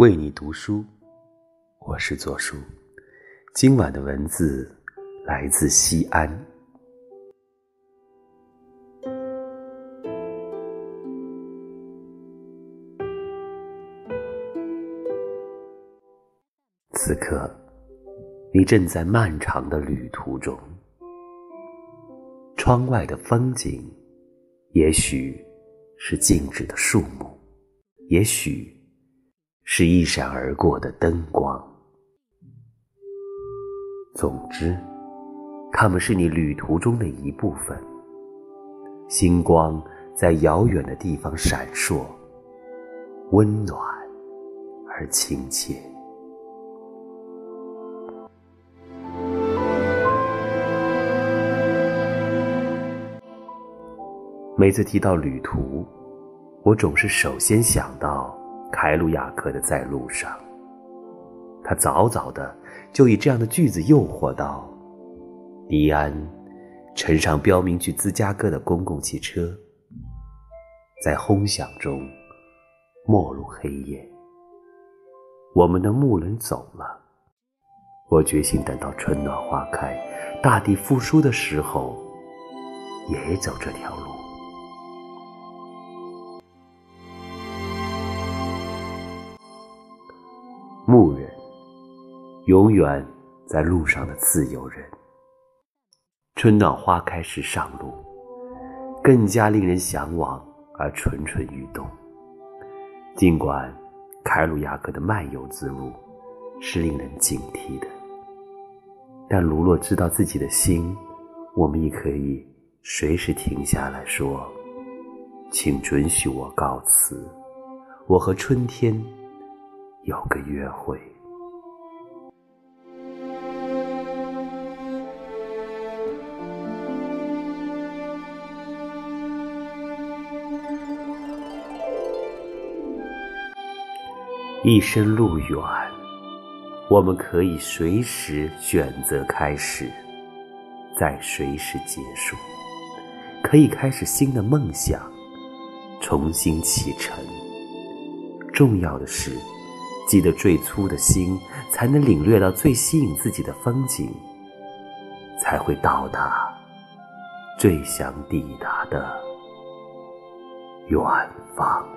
为你读书，我是左叔。今晚的文字来自西安。此刻，你正在漫长的旅途中。窗外的风景，也许是静止的树木，也许。是一闪而过的灯光。总之，它们是你旅途中的一部分。星光在遥远的地方闪烁，温暖而亲切。每次提到旅途，我总是首先想到。凯鲁亚克的在路上，他早早的就以这样的句子诱惑到迪安，乘上标明去芝加哥的公共汽车，在轰响中没入黑夜。我们的牧人走了，我决心等到春暖花开、大地复苏的时候，也走这条路。永远在路上的自由人。春暖花开时上路，更加令人向往而蠢蠢欲动。尽管凯鲁亚克的漫游之路是令人警惕的，但如若知道自己的心，我们也可以随时停下来说：“请准许我告辞，我和春天。”有个约会，一生路远，我们可以随时选择开始，再随时结束，可以开始新的梦想，重新启程。重要的是。记得最初的心，才能领略到最吸引自己的风景，才会到达最想抵达的远方。